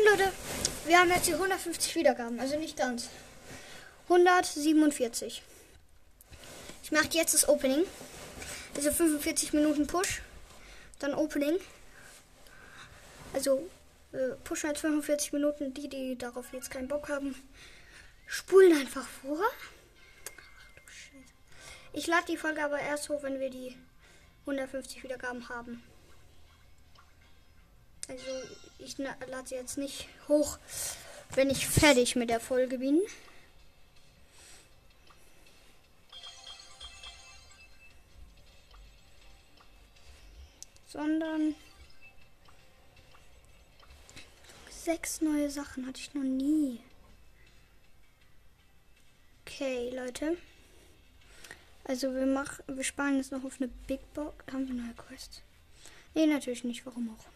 Moin Leute, wir haben jetzt hier 150 Wiedergaben, also nicht ganz. 147. Ich mache jetzt das Opening. Also 45 Minuten Push, dann Opening. Also äh, pushen halt 45 Minuten. Die, die darauf jetzt keinen Bock haben, spulen einfach vor. Ich lade die Folge aber erst hoch, wenn wir die 150 Wiedergaben haben. Also ich lade sie jetzt nicht hoch, wenn ich fertig mit der Folge bin. Sondern sechs neue Sachen hatte ich noch nie. Okay, Leute. Also wir machen, wir sparen jetzt noch auf eine Big Box. Haben wir neue Quest? Nee, natürlich nicht. Warum auch?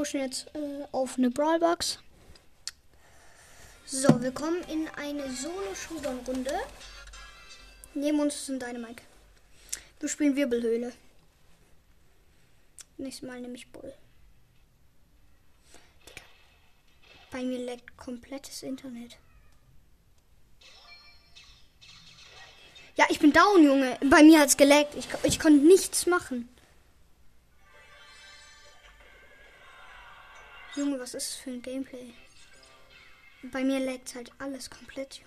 Pushen jetzt äh, auf eine Brawlbox. So, wir kommen in eine Solo-Showdown-Runde. Neben uns ist ein Dynamite. Wir spielen Wirbelhöhle. Nächstes Mal nehme ich Bull. Bei mir leckt komplettes Internet. Ja, ich bin down, Junge. Bei mir hat es geleckt. Ich, ich konnte nichts machen. Junge, was ist das für ein Gameplay? Bei mir laggt halt alles komplett.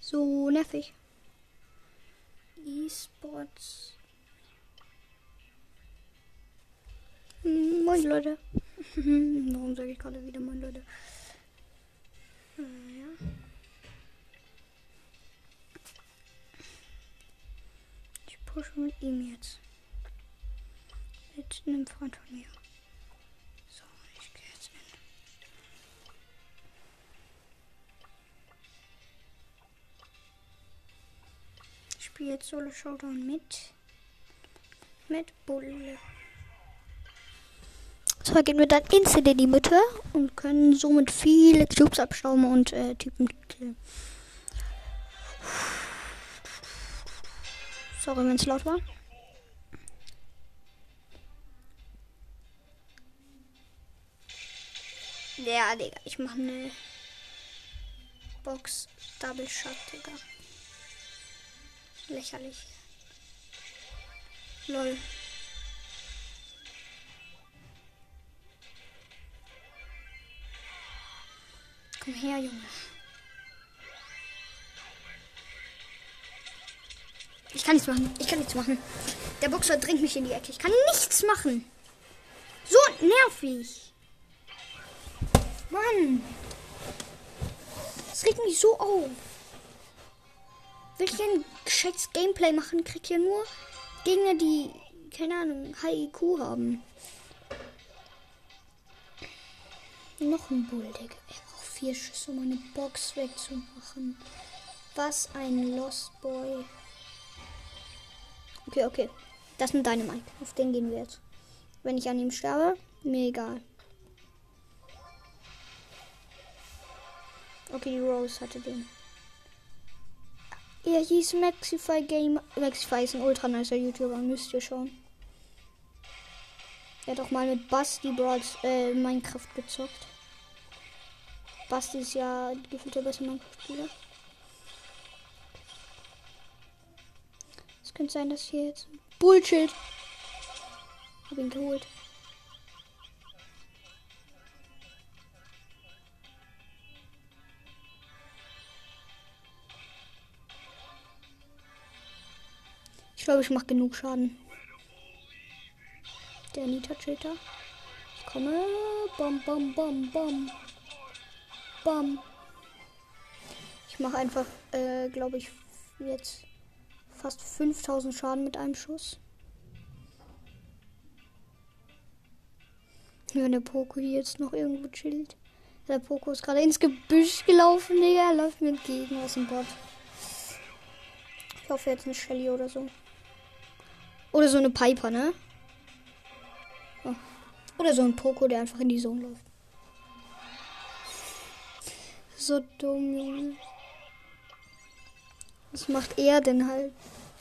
So nervig. E-Sports. Hm, moin Leute. Warum sage ich gerade wieder moin Leute? Äh, ja. Ich pushe mit ihm jetzt. Mit einem Freund von mir. Spiele jetzt Solo Showdown mit. Mit Bulle. Zwar gehen wir dann instant in die Mitte und können somit viele Cubes abstauben und äh, Typen killen. Sorry, wenn es laut war. Ja, Digga, ich mache eine Box Double Shot, Digga. Lächerlich. Lol. Komm her, Junge. Ich kann nichts machen. Ich kann nichts machen. Der Boxer drängt mich in die Ecke. Ich kann nichts machen. So nervig. Mann. Das regt mich so auf will ich ein gescheites Gameplay machen, krieg ja nur Gegner, die, keine Ahnung, High IQ haben. Noch ein Bull, Digga. Ich brauche vier Schüsse, um eine Box wegzumachen. Was ein Lost Boy. Okay, okay. Das ist ein Dynamite. Auf den gehen wir jetzt. Wenn ich an ihm sterbe, mir egal. Okay, die Rose hatte den. Er hieß Maxify Game. Maxify ist ein ultra nicer YouTuber, müsst ihr schauen. Er hat auch mal mit Basti Brawls äh, Minecraft gezockt. Basti ist ja gefühlt der beste Minecraft-Spieler. Es könnte sein, dass hier jetzt Bullshit. Hab ihn geholt. Glaube, ich mache genug Schaden. Der Nita Cheater. Ich komme. Bam, bam, bam, bam. Bam. Ich mache einfach, äh, glaube ich, jetzt fast 5000 Schaden mit einem Schuss. Wenn der Poko hier jetzt noch irgendwo chillt. Der Poko ist gerade ins Gebüsch gelaufen, Digga. Er läuft mir entgegen aus dem Bot. Ich hoffe jetzt eine Shelly oder so. Oder so eine Piper, ne? Oh. Oder so ein Poco, der einfach in die Zone läuft. So dumm, Junge. Was macht er denn halt?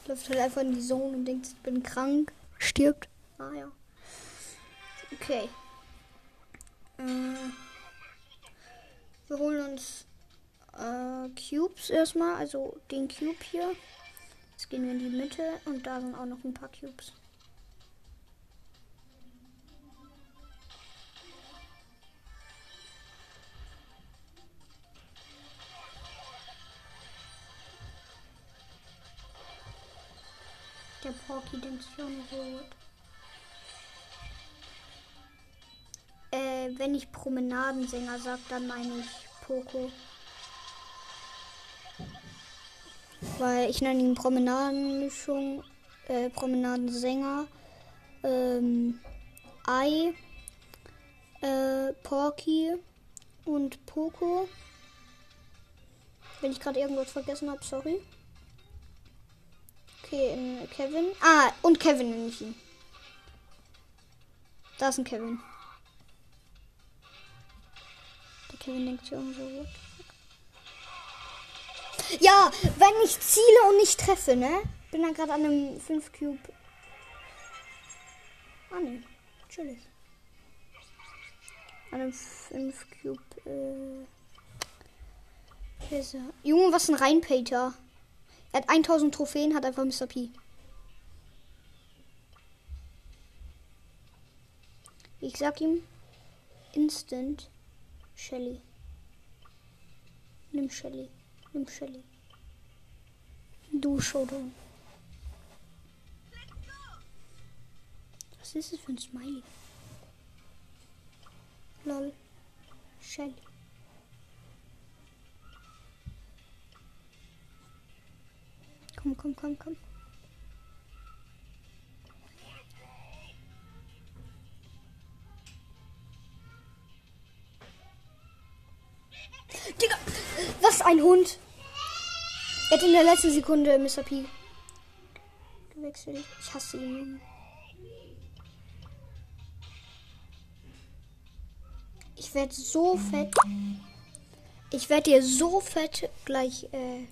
Läuft halt einfach in die Zone und denkt, ich bin krank, stirbt. Ah ja. Okay. Äh, wir holen uns äh, Cubes erstmal, also den Cube hier. Jetzt gehen wir in die Mitte und da sind auch noch ein paar Cubes. Der Porky denkt so gut. Äh, wenn ich Promenadensänger sage, dann meine ich Poco. Weil ich nenne ihn Promenadenmischung, äh, Promenadensänger, ähm, Ei, äh, Porky und Poco. Wenn ich gerade irgendwas vergessen habe, sorry. Okay, in Kevin. Ah, und Kevin nenne ich ihn. Da ist ein Kevin. Der Kevin denkt so gut. Ja, wenn ich ziele und nicht treffe, ne? Bin dann gerade an einem 5 Cube. Ah, ne. Chillig. An einem 5 Cube, äh. Junge, was ein Reinpater. Er hat 1000 Trophäen, hat einfach Mr. P. Ich sag ihm instant Shelly. Nimm Shelly. Nimm Shelly. Du Showdown. Was ist es für ein Smiley? Lol. Shelly. Komm, komm, komm, komm. Ein Hund. Er hat in der letzten Sekunde Mr. P gewechselt. Ich hasse ihn. Ich werde so fett. Ich werde dir so fett gleich äh,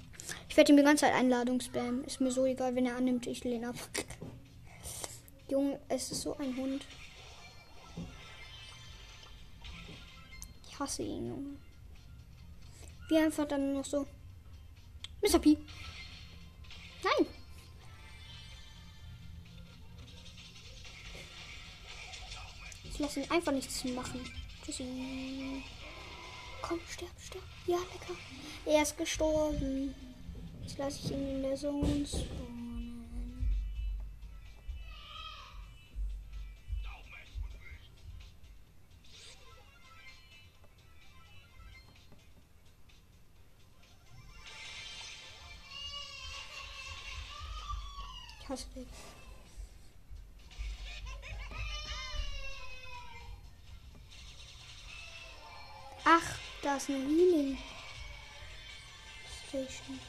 ich werde ihm die ganze Zeit Einladung spammen. Ist mir so egal, wenn er annimmt, ich lehne ab. Junge, es ist so ein Hund. Ich hasse ihn, Junge. Wie einfach dann noch so. Mr. P. Nein. Ich lasse ihn einfach nichts machen. Tschüssi. Komm, sterb, sterb. Ja, lecker. Er ist gestorben. Jetzt lasse ich ihn in der Zone dich. Ach, da ist eine Healing Station.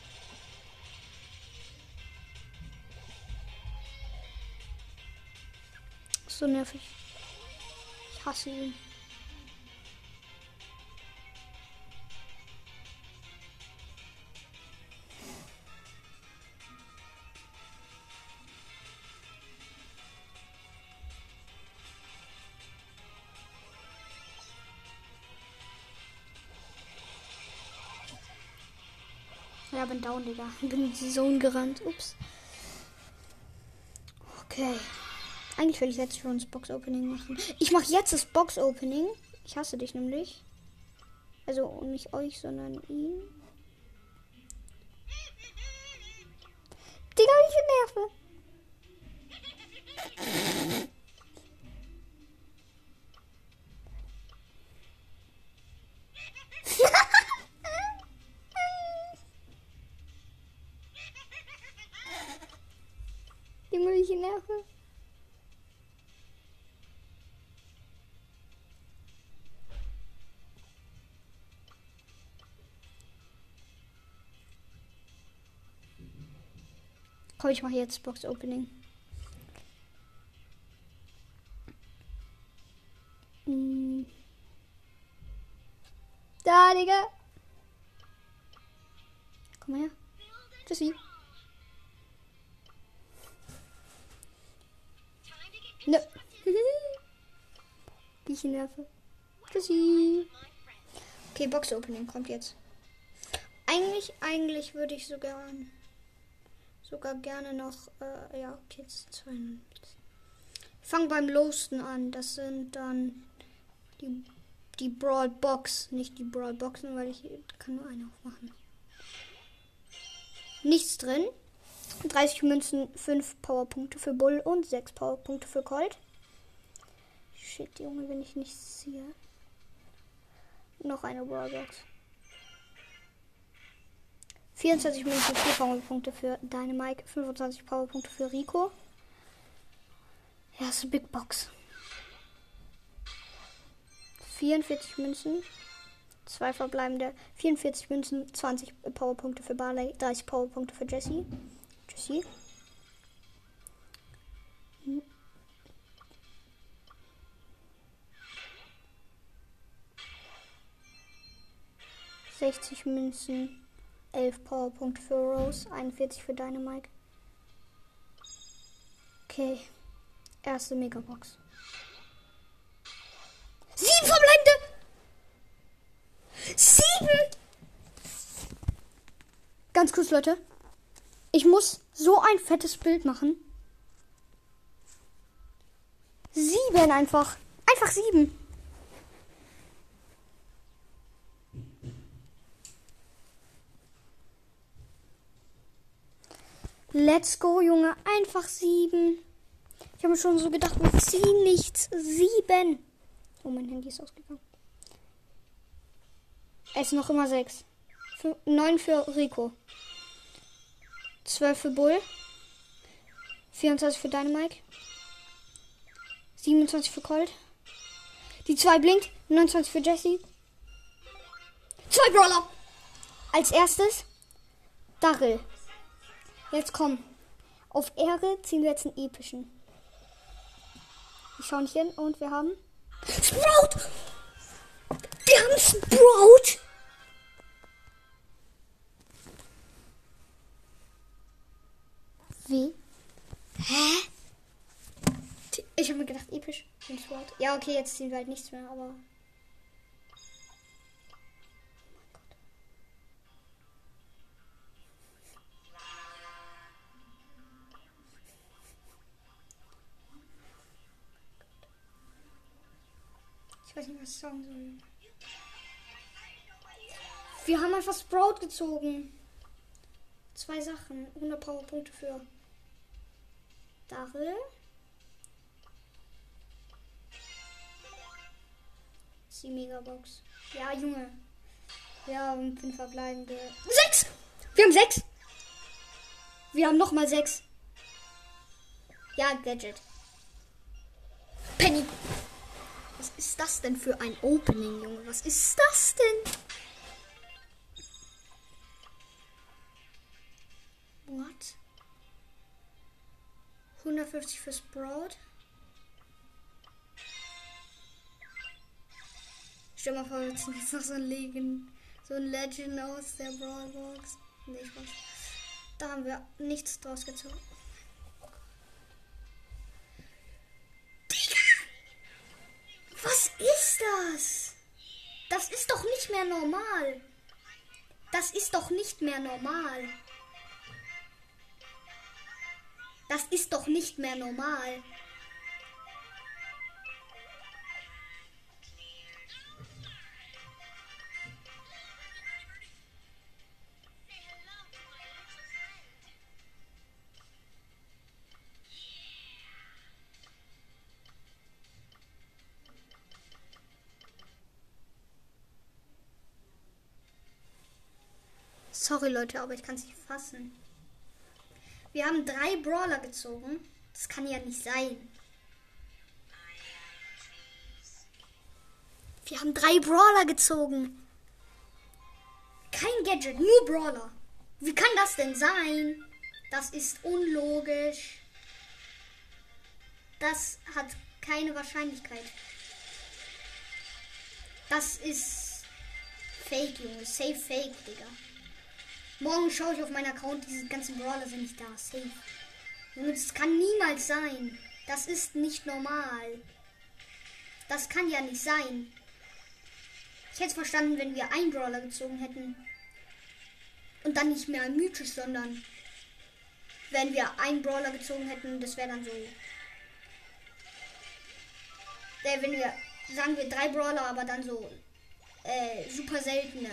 So nervig. Ich hasse ihn. Bin down, Digga. Bin in die Zone gerannt. Ups. Okay. Eigentlich will ich jetzt schon das Box Opening machen. Ich mache jetzt das Box Opening. Ich hasse dich nämlich. Also nicht euch, sondern ihn. Nerven. Komm, ich mache jetzt Box Opening. Hm. Da, Digga. Nerve. Tschüssi. Okay, Box Opening kommt jetzt. Eigentlich, eigentlich würde ich sogar sogar gerne noch, äh, ja, okay, jetzt zwei. Ich fange beim Losten an. Das sind dann die, die Brawl Box, nicht die Brawl Boxen, weil ich kann nur eine aufmachen. Nichts drin. 30 Münzen, 5 Powerpunkte für Bull und 6 Powerpunkte für Colt. Shit, Junge, wenn ich nichts sehe. Noch eine Brawlbox. 24 Münzen, 4 Powerpunkte für Dynamike, 25 Powerpunkte für Rico. Ja, ist eine Big Box. 44 Münzen, 2 verbleibende, 44 Münzen, 20 Powerpunkte für Barley, 30 Powerpunkte für Jesse. Jesse. 60 Münzen, 11 Powerpunkte für Rose, 41 für Dynamite. Okay, erste Megabox. Sieben verbleibende! Sieben! Ganz kurz, Leute. Ich muss so ein fettes Bild machen. Sieben einfach. Einfach sieben. Let's go, Junge. Einfach sieben. Ich habe mir schon so gedacht, wir ziehen nichts. Sieben. Oh, mein Handy ist ausgegangen. Es ist noch immer sechs. Für, neun für Rico. Zwölf für Bull. 24 für Dynamite. 27 für Colt. Die zwei blinkt. 29 für Jesse. Zwei Brawler. Als erstes Daryl. Jetzt komm. Auf Ehre ziehen wir jetzt einen epischen. Ich schau nicht hin und wir haben. Sprout! Wir haben Sprout! Wie? Hä? Ich habe mir gedacht, episch. Ja, okay, jetzt ziehen wir halt nichts mehr, aber Ich weiß nicht, was ich sagen soll. Wir haben einfach Sprout gezogen. Zwei Sachen. 100 Powerpunkte für Daryl. Die Megabox. Ja, Junge. Wir haben fünf verbleibende. Sechs! Wir haben sechs! Wir haben nochmal sechs. Ja, Gadget. Penny. Was ist das denn für ein Opening, Junge? Was ist das denn? What? 150 für Sprout. Stell mal vor, jetzt noch so ein Legend, so ein Legend aus der Brawlbox. Nee, Spaß. Da haben wir nichts draus gezogen. Das ist doch nicht mehr normal. Das ist doch nicht mehr normal. Das ist doch nicht mehr normal. Sorry Leute, aber ich kann es nicht fassen. Wir haben drei Brawler gezogen. Das kann ja nicht sein. Wir haben drei Brawler gezogen. Kein Gadget, nur Brawler. Wie kann das denn sein? Das ist unlogisch. Das hat keine Wahrscheinlichkeit. Das ist Fake, Junge. Safe Fake, Digga. Morgen schaue ich auf meinen Account, diese ganzen Brawler sind nicht da. Safe. das kann niemals sein. Das ist nicht normal. Das kann ja nicht sein. Ich hätte es verstanden, wenn wir einen Brawler gezogen hätten. Und dann nicht mehr mythisch, sondern wenn wir einen Brawler gezogen hätten, das wäre dann so. Äh, wenn wir, sagen wir drei Brawler, aber dann so äh, super seltene.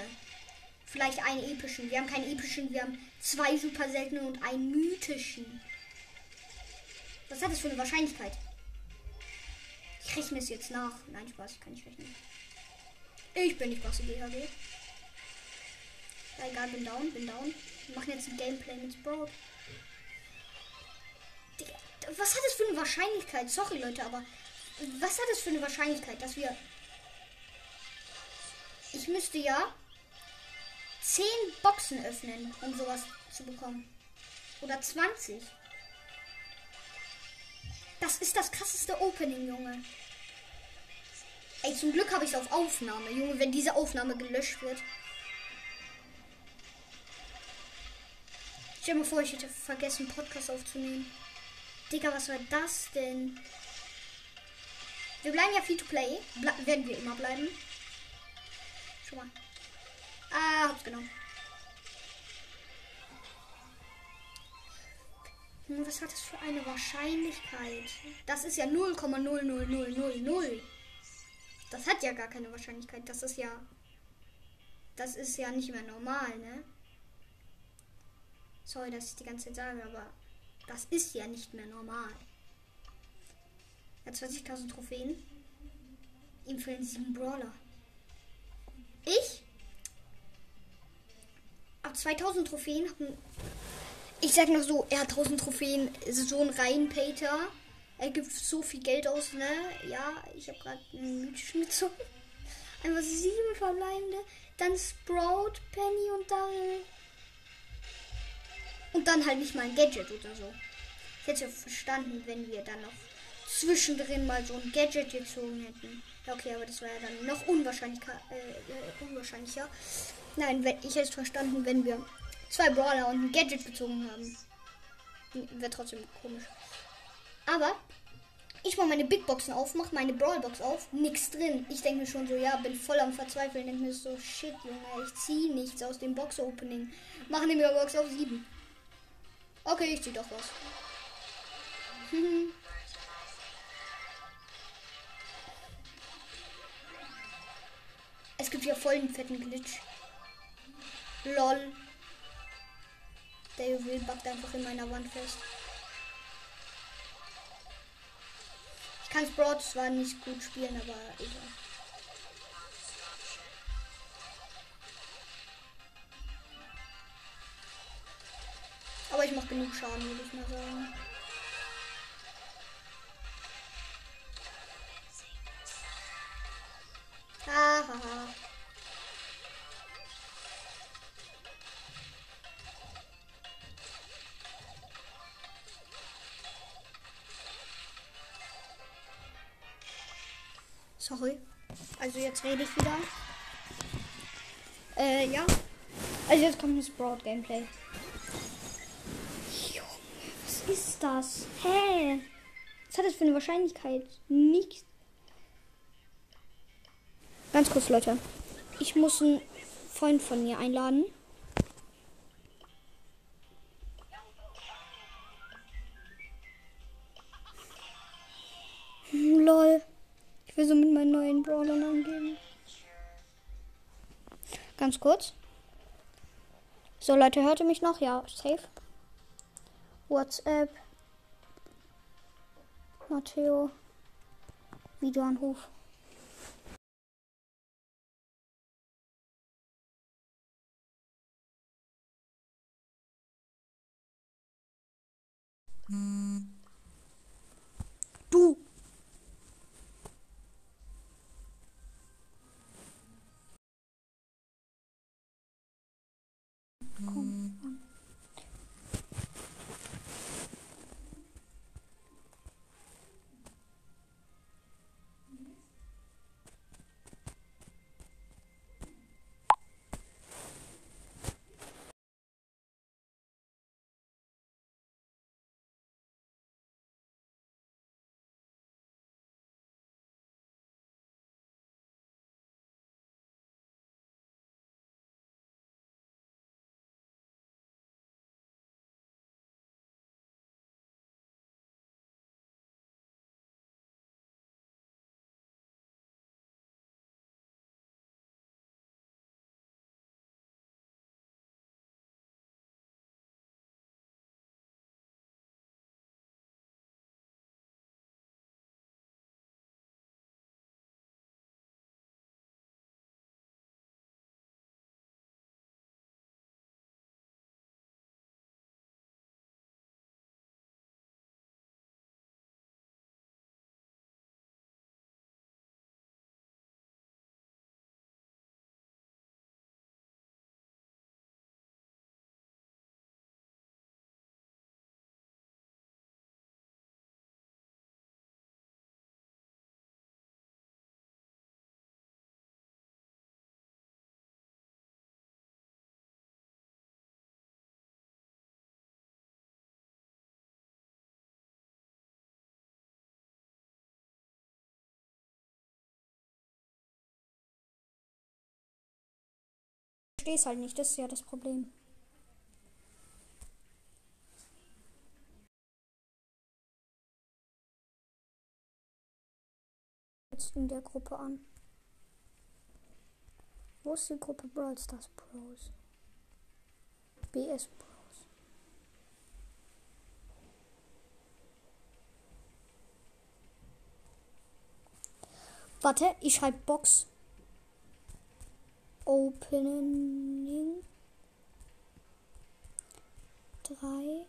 Vielleicht einen epischen. Wir haben keinen epischen, wir haben zwei super seltene und einen mythischen. Was hat das für eine Wahrscheinlichkeit? Ich rechne es jetzt nach. Nein, Spaß, ich kann nicht rechnen. Ich bin nicht Bosse GHG. Ja, egal, bin down, bin down. Wir machen jetzt ein Gameplay mit Sprout. Was hat das für eine Wahrscheinlichkeit? Sorry, Leute, aber was hat das für eine Wahrscheinlichkeit, dass wir. Ich müsste ja 10 Boxen öffnen, um sowas zu bekommen. Oder 20. Das ist das krasseste Opening, Junge. Ey, zum Glück habe ich es auf Aufnahme, Junge, wenn diese Aufnahme gelöscht wird. Stell mir vor, ich hätte vergessen, Podcast aufzunehmen. Digga, was war das denn? Wir bleiben ja free to play. Ble werden wir immer bleiben. Schon mal. Ah, hab's genommen. Hm, was hat das für eine Wahrscheinlichkeit? Das ist ja 0,00000. Das hat ja gar keine Wahrscheinlichkeit. Das ist ja. Das ist ja nicht mehr normal, ne? Sorry, dass ich die ganze Zeit sage, aber das ist ja nicht mehr normal. Ja, 20.000 Trophäen. Ihm fehlen sieben Brawler. Ich ab 2000 Trophäen ich sag noch so, er hat 1000 Trophäen, so ein Reihenpater. Er gibt so viel Geld aus, ne? Ja, ich habe gerade einen mythischen gezogen. Einfach sieben verbleibende. Dann Sprout, Penny und Daryl. Und dann halt nicht mal ein Gadget oder so. Ich hätte verstanden, wenn wir dann noch zwischendrin mal so ein Gadget gezogen hätten. Okay, aber das war ja dann noch unwahrscheinlicher. Äh, äh, unwahrscheinlicher. Nein, ich hätte es verstanden, wenn wir zwei Brawler und ein Gadget gezogen haben. Wäre trotzdem komisch. Aber ich mache meine Big Boxen auf, mache meine Brawlbox auf, nichts drin. Ich denke mir schon so, ja, bin voll am Verzweifeln. Denke mir so, shit, Junge, ich ziehe nichts aus dem Box-Opening. Mache eine Box auf 7. Okay, ich ziehe doch was. gibt ja voll einen fetten Glitch. Lol. Der Juwel backt einfach in meiner Wand fest. Ich kann Sprout zwar nicht gut spielen, aber egal. Aber ich mache genug Schaden, würde ich mal sagen. Hahaha. Sorry. Also jetzt rede ich wieder. Äh, ja. Also jetzt kommt das Broad Gameplay. Junge, was ist das? Hä? Was hat das für eine Wahrscheinlichkeit? Nichts. Ganz kurz, Leute. Ich muss einen Freund von mir einladen. Hm, lol. Ich will so mit meinen neuen Brawlern angehen. Ganz kurz. So, Leute, hört ihr mich noch? Ja, safe. WhatsApp. Matteo. Videoanruf. Du. Verstehe es halt nicht, das ist ja das Problem. Jetzt in der Gruppe an. Wo ist die Gruppe Brawl Stars Pros? BS Pros. Warte, ich schreibe Box Opening 3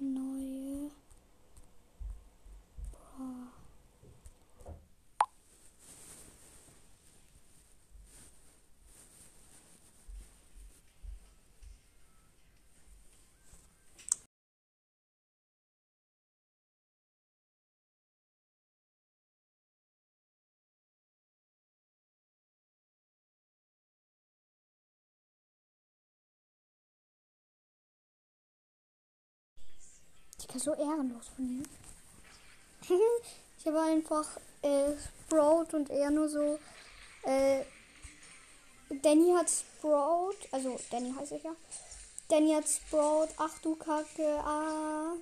neue Kann so ehrenlos von ihm. ich habe einfach äh, Sprout und er nur so. Äh, Danny hat Sprout, also Danny heißt ich ja. Danny hat Sprout, ach du Kacke, ah.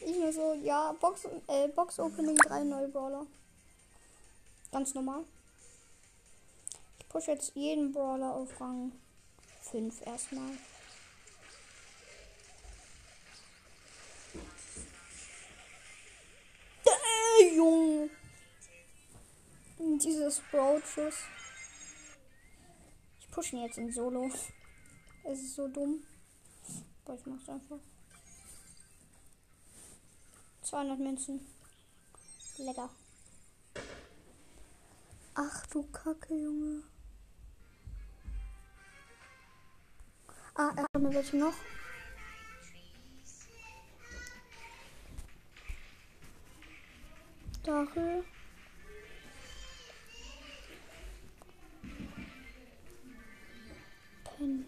Ich nur so, ja, Box, äh, Box Opening 3 neue Brawler. Ganz normal. Ich pushe jetzt jeden Brawler auf Rang 5 erstmal. Äh, Junge. Dieses Sprout-Schuss. Ich pushe ihn jetzt in Solo. Es ist so dumm. Aber ich mach's einfach. 200 Münzen. Lecker. Ach du Kacke, Junge. Ah, er hat mir welche noch. Stachel. Penny.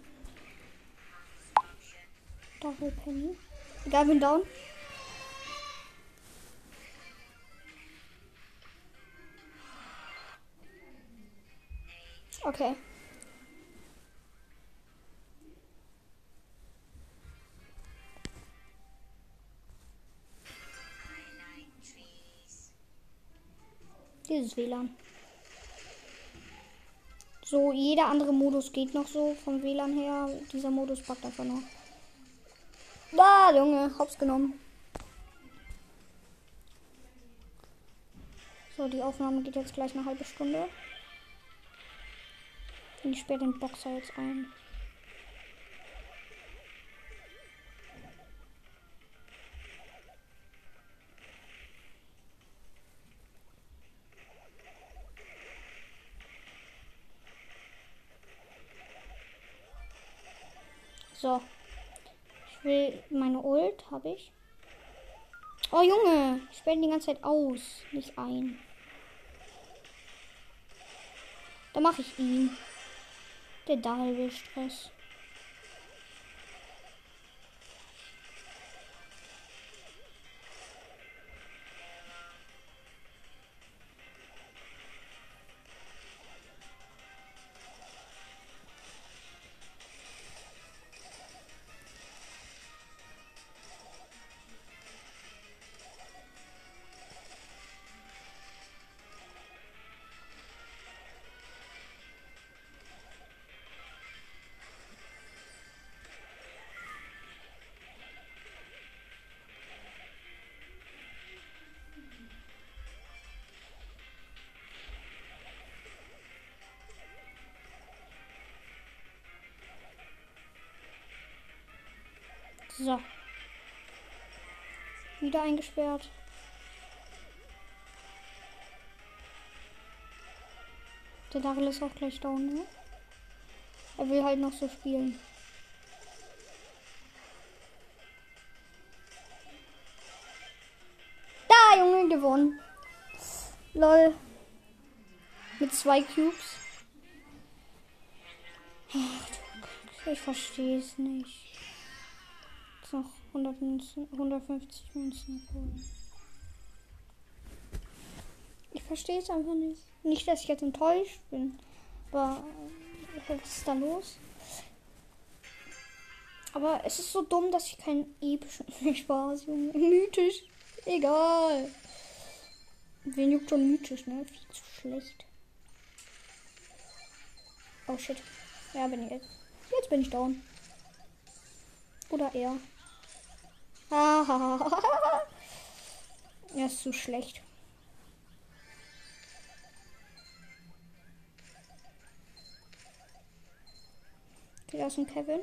Stachel Penny. Egal, bin down. Okay. Dieses WLAN. So, jeder andere Modus geht noch so vom WLAN her. Dieser Modus packt einfach nur. Da, Junge, hops genommen. So, die Aufnahme geht jetzt gleich eine halbe Stunde. Und ich sperre den Boxer jetzt ein. Ult, habe ich. Oh Junge, ich sperre die ganze Zeit aus, nicht ein. Da mache ich ihn. Der Dahl will Stress. So. Wieder eingesperrt. Der Daryl ist auch gleich down, ne? Er will halt noch so spielen. Da, Junge, gewonnen. Lol. Mit zwei Cubes. Ach, ich verstehe es nicht noch 100 Münzen, 150 Münzen holen. Ich verstehe es einfach nicht. Nicht, dass ich jetzt enttäuscht bin, aber Was ist da los? Aber es ist so dumm, dass ich keinen epischen Spaß, Junge. Mythisch. Egal. Wen juckt schon mythisch, ne? Viel zu schlecht. Oh shit. Ja, bin ich jetzt. Jetzt bin ich down. Oder er. er ist zu schlecht. Da ist ein Kevin.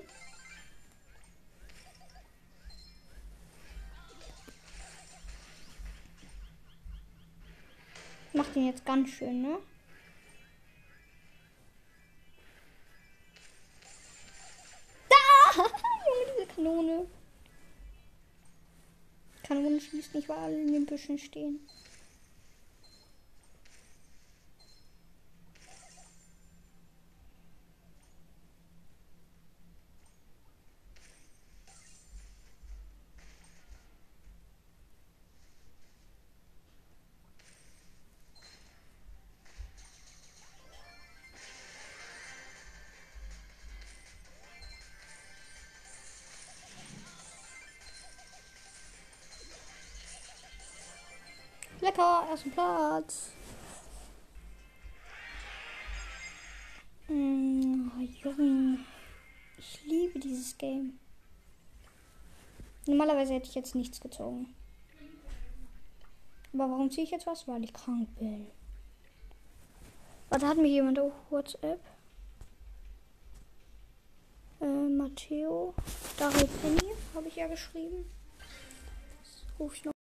Macht ihn jetzt ganz schön, ne? Nicht, alle in den Büschen stehen. Ersten Platz. Mm, oh. Ich liebe dieses Game. Normalerweise hätte ich jetzt nichts gezogen. Aber warum ziehe ich jetzt was? Weil ich krank bin. Warte, hat mir jemand auf WhatsApp? Äh, Matteo. Daryl Penny habe ich ja geschrieben. Das ruf ich noch.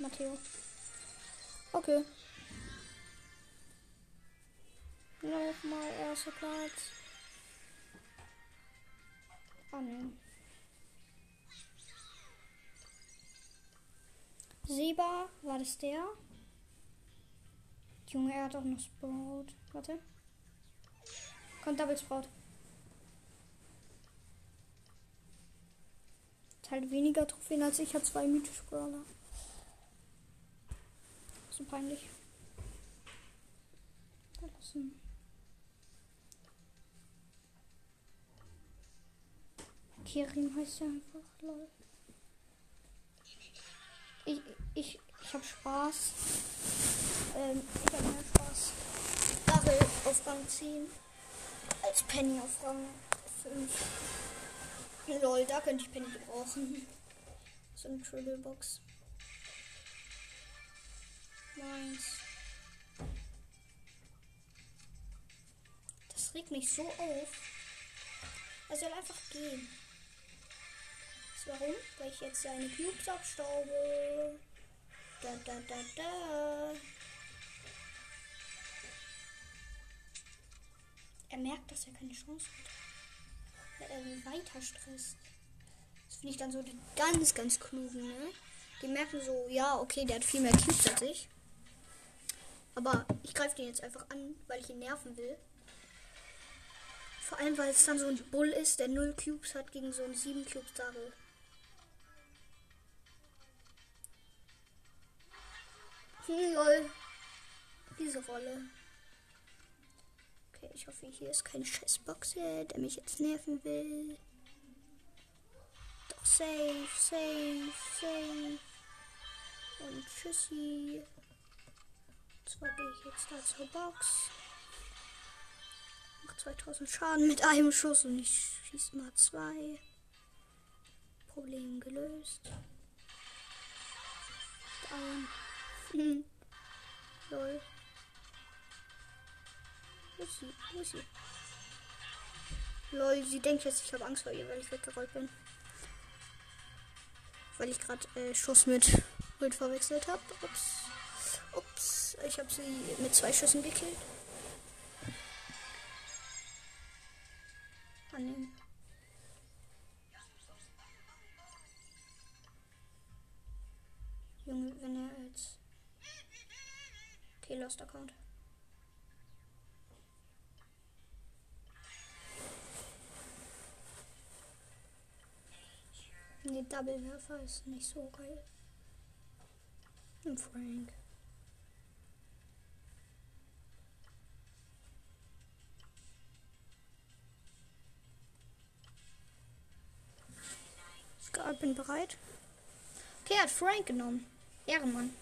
Matteo. Okay. Lauf mal erster Platz. Annehmen. Seba, war das der? Junge, er hat auch noch Sprout. Warte. Kommt Double Sprout. Hat halt weniger Trophäen als ich, hat zwei mythische Brawler so peinlich. Verlassen. Kirin heißt ja einfach, lol. Ich, ich, ich hab Spaß. Ähm, ich hab mehr Spaß. Daryl auf Rang 10 als Penny auf Rang 5. Lol, da könnte ich Penny gebrauchen. So eine Triple Box. Regt mich so auf. Er soll einfach gehen. Warum? Weil ich jetzt seine Cubes abstaube. Da, da, da, da. Er merkt, dass er keine Chance hat. Weil er weiter stresst. Das finde ich dann so die ganz, ganz klugen, ne? Die merken so, ja, okay, der hat viel mehr Cubes als ich. Aber ich greife den jetzt einfach an, weil ich ihn nerven will. Vor allem, weil es dann so ein Bull ist, der 0 Cubes hat gegen so einen 7 Cubes Double. Hm, lol. Diese Rolle. Okay, ich hoffe, hier ist kein Scheißboxer, der mich jetzt nerven will. Doch safe, safe, safe. Und tschüssi. Zwar gehe ich jetzt da zur Box. Mach 2000 Schaden mit einem Schuss und ich schieße mal zwei. Problem gelöst. Down. Hm. Lol. Wo ist sie? Wo ist sie? Lol, sie denkt jetzt, ich habe Angst vor ihr, weil ich weggerollt bin. Weil ich gerade äh, Schuss mit Bild verwechselt habe. Ups. Ups. Ich habe sie mit zwei Schüssen gekillt. Annehmen. Junge, wenn er jetzt. Okay, Lost Account. Nee, Double Werfer ist nicht so geil. Und Frank. Bin bereit. Okay, er hat Frank genommen. Ehrenmann.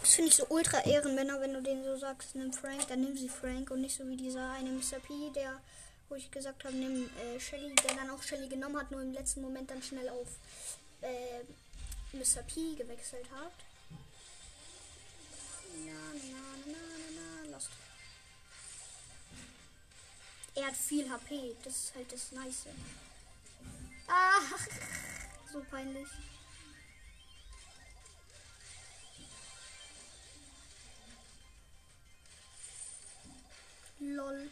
Das finde ich so ultra Ehrenmänner, wenn du den so sagst, nimm Frank, dann nimm sie Frank und nicht so wie dieser eine Mr. P, der, wo ich gesagt habe, nimm äh, Shelly, der dann auch Shelly genommen hat, nur im letzten Moment dann schnell auf äh, Mr. P gewechselt hat. Na, na, na, na, na, lost. Er hat viel HP, das ist halt das Nice. So peinlich. Lol.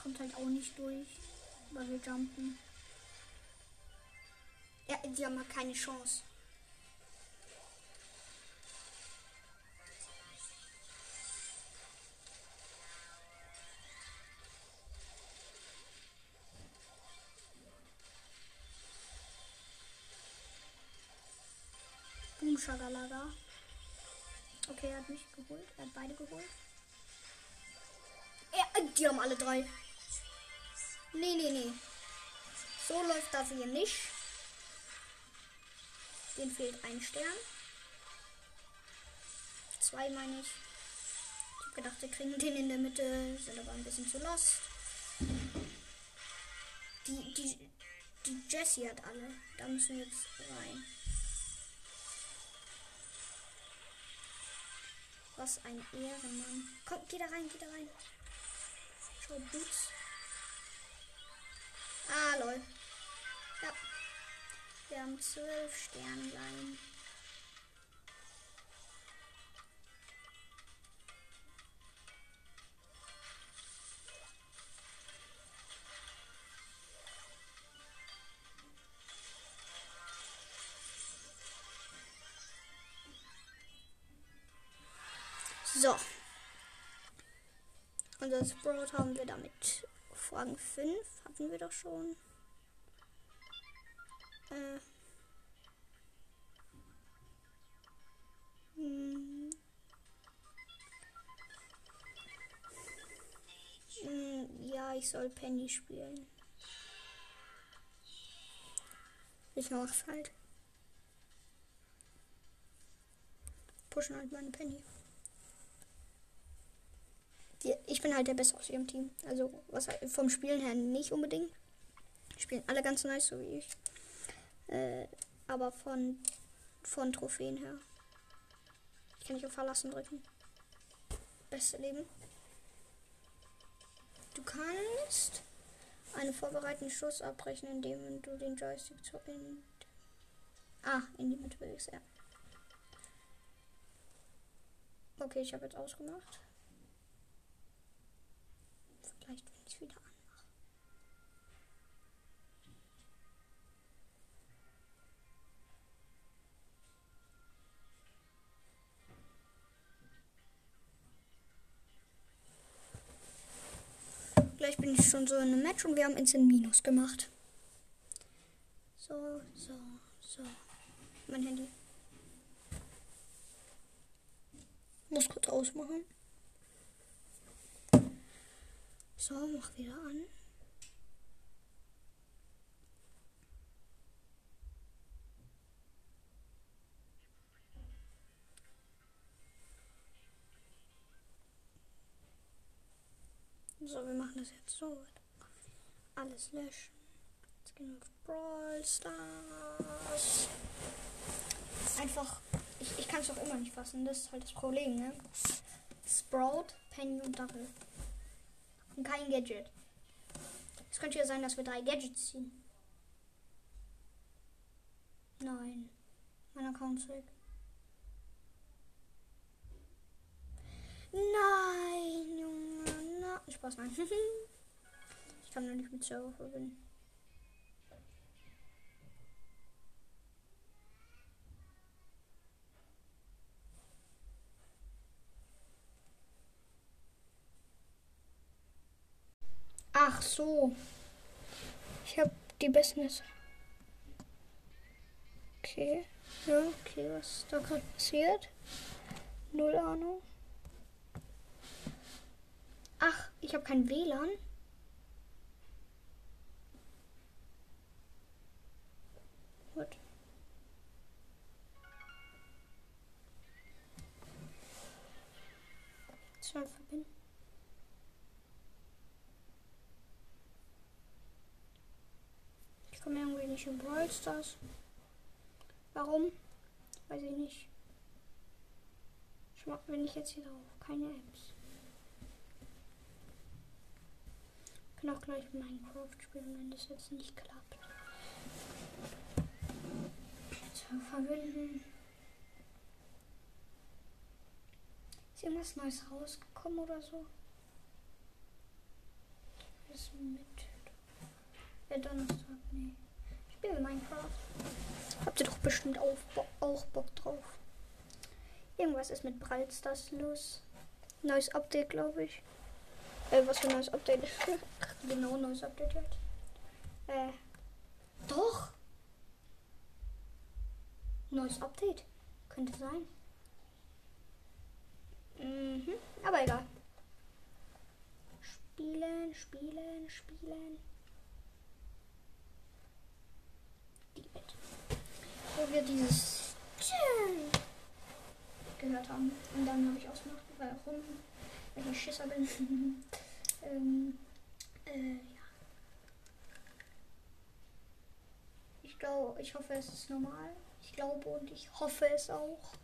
Kommt halt auch nicht durch, weil wir jumpen. Ja, die haben halt keine Chance. Schagalaga. Okay, er hat mich geholt. Er hat beide geholt. Ja, die haben alle drei. Nee, nee, nee. So läuft das hier nicht. Den fehlt ein Stern. Zwei meine ich. Ich hab gedacht, wir kriegen den in der Mitte. Sind aber ein bisschen zu lost. Die, die, die Jessie hat alle. Da müssen wir jetzt rein. Was ein Ehrenmann. Komm, geh da rein, geh da rein. Schau, Boots. Ah, lol. Ja. Wir haben zwölf Sternlein. So. Unser Sprout haben wir damit. Fragen 5 hatten wir doch schon. Äh. Hm. Hm, ja, ich soll Penny spielen. Ich mach's halt. Pushen halt meine Penny. Ich bin halt der Beste aus ihrem Team. Also was vom Spielen her nicht unbedingt. Spielen alle ganz nice, so wie ich. Äh, aber von, von Trophäen her. Ich kann nicht auf Verlassen drücken. Beste Leben. Du kannst einen vorbereiteten Schuss abbrechen, indem du den Joystick zu in Ah, in die Mitte bewegst, ja. Okay, ich habe jetzt ausgemacht. Vielleicht, wenn ich es wieder anmache. Gleich bin ich schon so in einem Match und wir haben ins Minus gemacht. So, so, so. Mein Handy. Muss kurz ausmachen. So, mach wieder an. So, wir machen das jetzt so. Alles löschen. Jetzt gehen wir auf Brawl Stars. Einfach, ich, ich kann es auch immer nicht fassen. Das ist halt das Problem, ne? Sprout, Penny und Double. Und kein Gadget. Es könnte ja sein, dass wir drei Gadgets ziehen. Nein. Mein Account ist weg. Nein, Junge. Na, Spaß, nein. ich kann nur nicht mit Server verbinden. Ach so. Ich habe die Business. Okay. Ja, okay, was ist da gerade passiert? Null Ahnung. Ach, ich habe kein WLAN. Gut. Zwei verbinden. Ich komme irgendwie nicht in Brawl Stars. Warum? Weiß ich nicht. Ich mag, wenn ich jetzt hier drauf. Keine Apps. kann auch gleich Minecraft spielen, wenn das jetzt nicht klappt. So, verbinden. Ist irgendwas Neues rausgekommen oder so? Ist mit. Ja, Donnerstag, nee. Ich spiele Minecraft. Habt ihr doch bestimmt auch, auch Bock drauf. Irgendwas ist mit Brawl Stars los. Neues Update, glaube ich. Äh, was für ein neues Update? genau, neues Update halt. Äh, doch. Neues Update. Könnte sein. Mhm, aber egal. Spielen, spielen, spielen. Die Welt. Wo wir dieses gehört haben. Und dann habe ich ausgemacht, warum wenn ich Schisser bin. ähm, äh, ja. Ich glaube, ich hoffe, es ist normal. Ich glaube und ich hoffe es auch.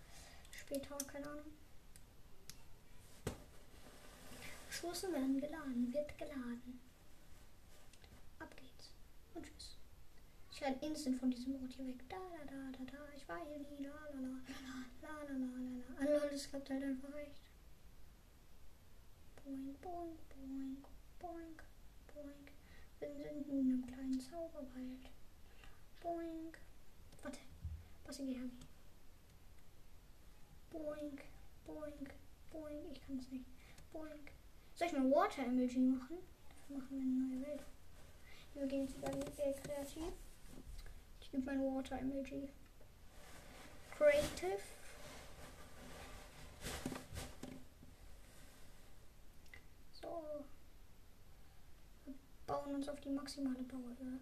Später, keine Ahnung. Ressourcen werden geladen, wird geladen. Ab geht's. Und tschüss. Ich renne instant von diesem Ort hier weg. Da, da, da, da, da. Ich war hier nie. La, la, la, la, la, la, la, la, la. Alles klappt halt einfach echt. Boink, boink, boink, boink, boink. Wir sind nun im kleinen Zauberwald. Boink. Warte, was ich hier Boink, boink, boink. Ich kann es nicht. Boink. Soll ich mal Water Emoji machen? Dafür machen wir eine neue Welt. Wir gehen jetzt äh, kreativ. Ich nehme mein Water Emoji. Creative. So. Wir bauen uns auf die maximale Bauhöhe.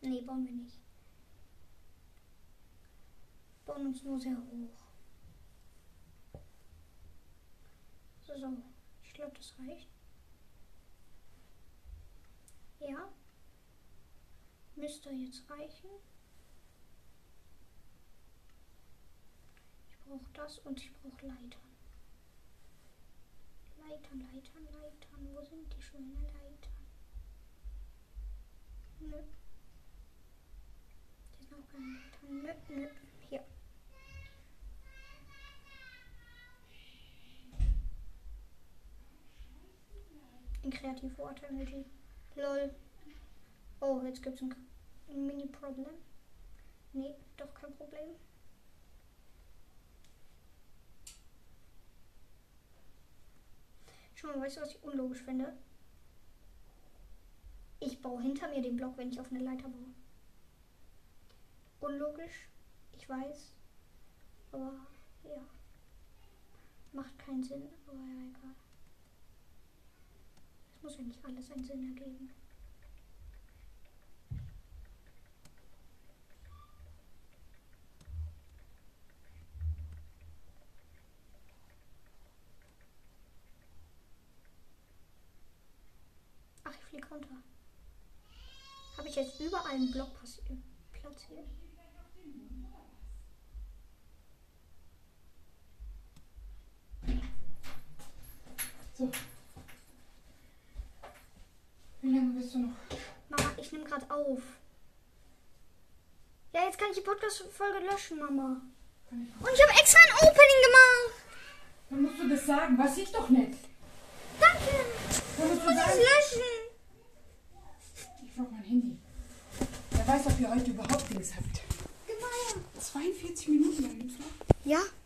Nee, bauen wir nicht. Bauen uns nur sehr hoch. So. ich glaube, das reicht. Ja. Müsste jetzt reichen. brauche das und ich brauche Leitern. Leitern, Leitern, Leitern. Wo sind die schönen Leitern? Nö. Hier sind auch keine Leitern. Nö, nö. Hier. In Kreativ Water Emoji. Lol. Oh, jetzt gibt es ein Mini-Problem. Nee, doch kein Problem. Schau mal, weißt du, was ich unlogisch finde? Ich baue hinter mir den Block, wenn ich auf eine Leiter baue. Unlogisch, ich weiß. Aber ja. Macht keinen Sinn, aber ja, egal. Muss ja nicht alles einen Sinn ergeben. Ach, ich fliege runter. Habe ich jetzt überall einen Block platziert? So. Wie lange bist du noch? Mama, ich nehme gerade auf. Ja, jetzt kann ich die Podcast-Folge löschen, Mama. Und ich habe extra ein Opening gemacht. Dann musst du das sagen. Was ich doch nicht. Danke. Dann musst du Ich muss es sagen. löschen. Ich brauche mein Handy. Wer weiß, ob ihr heute überhaupt Dings habt. Gemein. 42 Minuten lang gibt's noch. Ja,